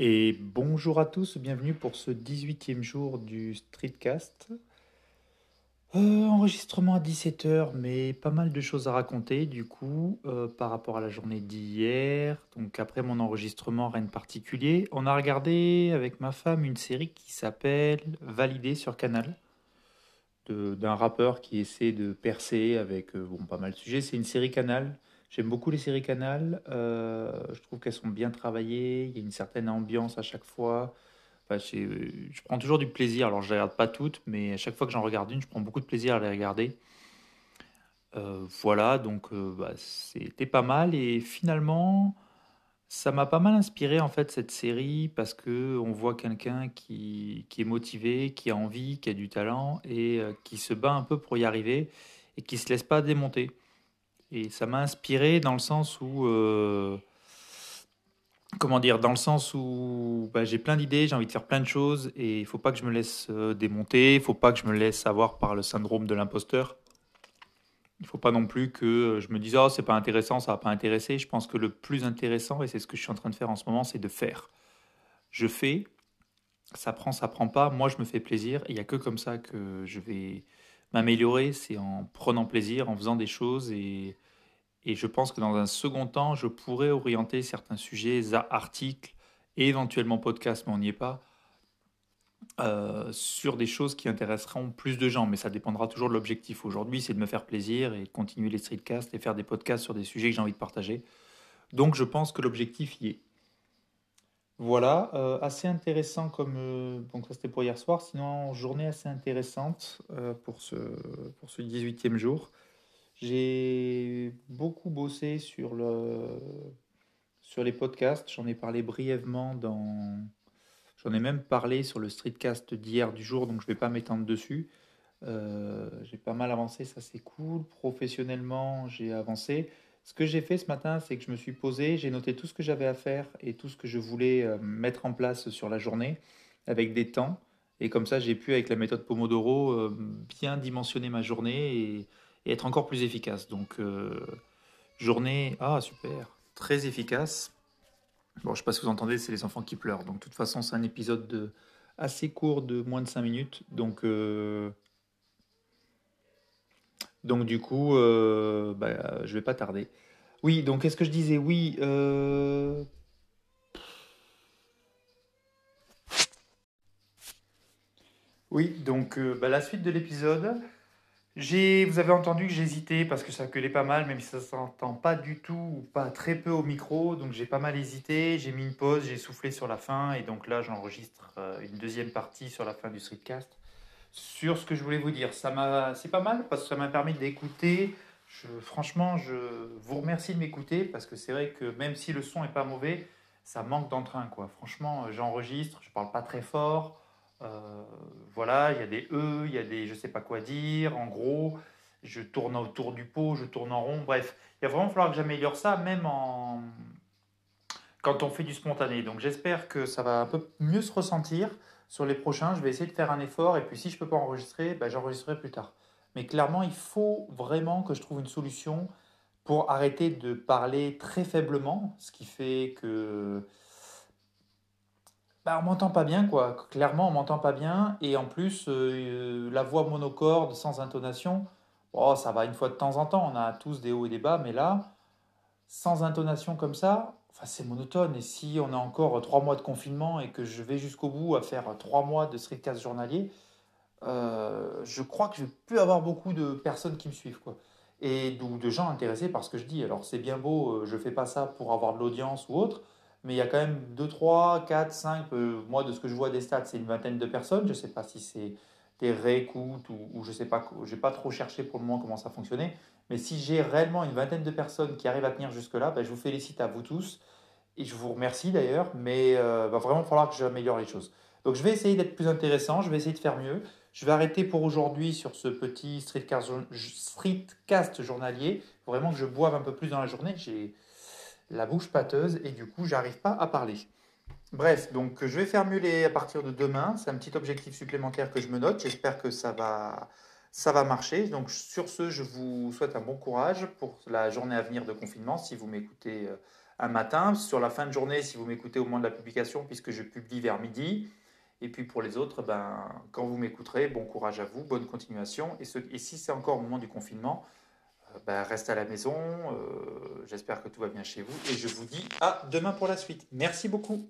Et bonjour à tous, bienvenue pour ce 18e jour du Streetcast. Euh, enregistrement à 17h, mais pas mal de choses à raconter du coup euh, par rapport à la journée d'hier. Donc après mon enregistrement, rien de particulier. On a regardé avec ma femme une série qui s'appelle Validé sur Canal, d'un rappeur qui essaie de percer avec euh, bon, pas mal de sujets. C'est une série Canal. J'aime beaucoup les séries Canal. je trouve qu'elles sont bien travaillées. Il y a une certaine ambiance à chaque fois. Enfin, je prends toujours du plaisir. Alors, je ne regarde pas toutes, mais à chaque fois que j'en regarde une, je prends beaucoup de plaisir à les regarder. Euh, voilà, donc euh, bah, c'était pas mal. Et finalement, ça m'a pas mal inspiré en fait cette série parce que on voit quelqu'un qui, est motivé, qui a envie, qui a du talent et euh, qui se bat un peu pour y arriver et qui se laisse pas démonter. Et ça m'a inspiré dans le sens où comment dire, dans le sens où bah, j'ai plein d'idées, j'ai envie de faire plein de choses et il faut pas que je me laisse euh, démonter, il faut pas que je me laisse avoir par le syndrome de l'imposteur. Il faut pas non plus que euh, je me dise oh c'est pas intéressant, ça va pas intéresser. Je pense que le plus intéressant et c'est ce que je suis en train de faire en ce moment, c'est de faire. Je fais, ça prend, ça prend pas. Moi je me fais plaisir. Il y a que comme ça que je vais m'améliorer, c'est en prenant plaisir, en faisant des choses et et je pense que dans un second temps, je pourrais orienter certains sujets, articles et éventuellement podcasts, mais on n'y est pas, euh, sur des choses qui intéresseront plus de gens. Mais ça dépendra toujours de l'objectif. Aujourd'hui, c'est de me faire plaisir et de continuer les streetcasts et faire des podcasts sur des sujets que j'ai envie de partager. Donc je pense que l'objectif y est. Voilà, euh, assez intéressant comme... Euh, donc ça c'était pour hier soir, sinon journée assez intéressante pour, ce, pour ce 18e jour. J'ai beaucoup bossé sur, le, sur les podcasts. J'en ai parlé brièvement dans. J'en ai même parlé sur le streetcast d'hier du jour, donc je ne vais pas m'étendre dessus. Euh, j'ai pas mal avancé, ça c'est cool. Professionnellement, j'ai avancé. Ce que j'ai fait ce matin, c'est que je me suis posé, j'ai noté tout ce que j'avais à faire et tout ce que je voulais euh, mettre en place sur la journée avec des temps. Et comme ça, j'ai pu, avec la méthode Pomodoro, euh, bien dimensionner ma journée et être encore plus efficace. Donc, euh, journée, ah super, très efficace. Bon, je ne sais pas si vous entendez, c'est les enfants qui pleurent. Donc, de toute façon, c'est un épisode de, assez court de moins de 5 minutes. Donc, donc du coup, euh, bah, je vais pas tarder. Oui, donc qu'est-ce que je disais? Oui. Euh, oui, donc bah, la suite de l'épisode. Vous avez entendu que j'hésitais parce que ça gueulait pas mal, même si ça s'entend pas du tout ou pas très peu au micro. Donc j'ai pas mal hésité, j'ai mis une pause, j'ai soufflé sur la fin et donc là j'enregistre euh, une deuxième partie sur la fin du streetcast sur ce que je voulais vous dire. Ça m'a, c'est pas mal parce que ça m'a permis d'écouter. Franchement, je vous remercie de m'écouter parce que c'est vrai que même si le son est pas mauvais, ça manque d'entrain quoi. Franchement, j'enregistre, je parle pas très fort. Euh, voilà, il y a des E, il y a des je sais pas quoi dire. En gros, je tourne autour du pot, je tourne en rond. Bref, il va vraiment falloir que j'améliore ça, même en quand on fait du spontané. Donc j'espère que ça va un peu mieux se ressentir sur les prochains. Je vais essayer de faire un effort et puis si je peux pas enregistrer, ben, j'enregistrerai plus tard. Mais clairement, il faut vraiment que je trouve une solution pour arrêter de parler très faiblement, ce qui fait que bah, on m'entend pas bien, quoi. Clairement, on m'entend pas bien. Et en plus, euh, la voix monocorde, sans intonation, oh, ça va une fois de temps en temps. On a tous des hauts et des bas, mais là, sans intonation comme ça, enfin, c'est monotone. Et si on a encore trois mois de confinement et que je vais jusqu'au bout à faire trois mois de streetcast journalier, euh, je crois que je vais plus avoir beaucoup de personnes qui me suivent, quoi. Et de gens intéressés par ce que je dis. Alors, c'est bien beau, euh, je fais pas ça pour avoir de l'audience ou autre mais il y a quand même 2, 3, 4, 5, moi de ce que je vois des stats, c'est une vingtaine de personnes. Je ne sais pas si c'est des réécoutes ou, ou je sais pas, je n'ai pas trop cherché pour le moment comment ça fonctionnait. Mais si j'ai réellement une vingtaine de personnes qui arrivent à tenir jusque-là, ben, je vous félicite à vous tous. Et je vous remercie d'ailleurs, mais il euh, va vraiment falloir que j'améliore les choses. Donc je vais essayer d'être plus intéressant, je vais essayer de faire mieux. Je vais arrêter pour aujourd'hui sur ce petit streetcast, streetcast journalier. Vraiment que je boive un peu plus dans la journée. J'ai la bouche pâteuse et du coup, j'arrive pas à parler. Bref, donc je vais mieux à partir de demain. C'est un petit objectif supplémentaire que je me note. J'espère que ça va, ça va marcher. Donc sur ce, je vous souhaite un bon courage pour la journée à venir de confinement si vous m'écoutez euh, un matin, sur la fin de journée si vous m'écoutez au moment de la publication, puisque je publie vers midi. Et puis pour les autres, ben, quand vous m'écouterez, bon courage à vous, bonne continuation. Et, et si c'est encore au moment du confinement, euh, ben, reste à la maison. Euh, j'espère que tout va bien chez vous. Et je vous dis à demain pour la suite. Merci beaucoup.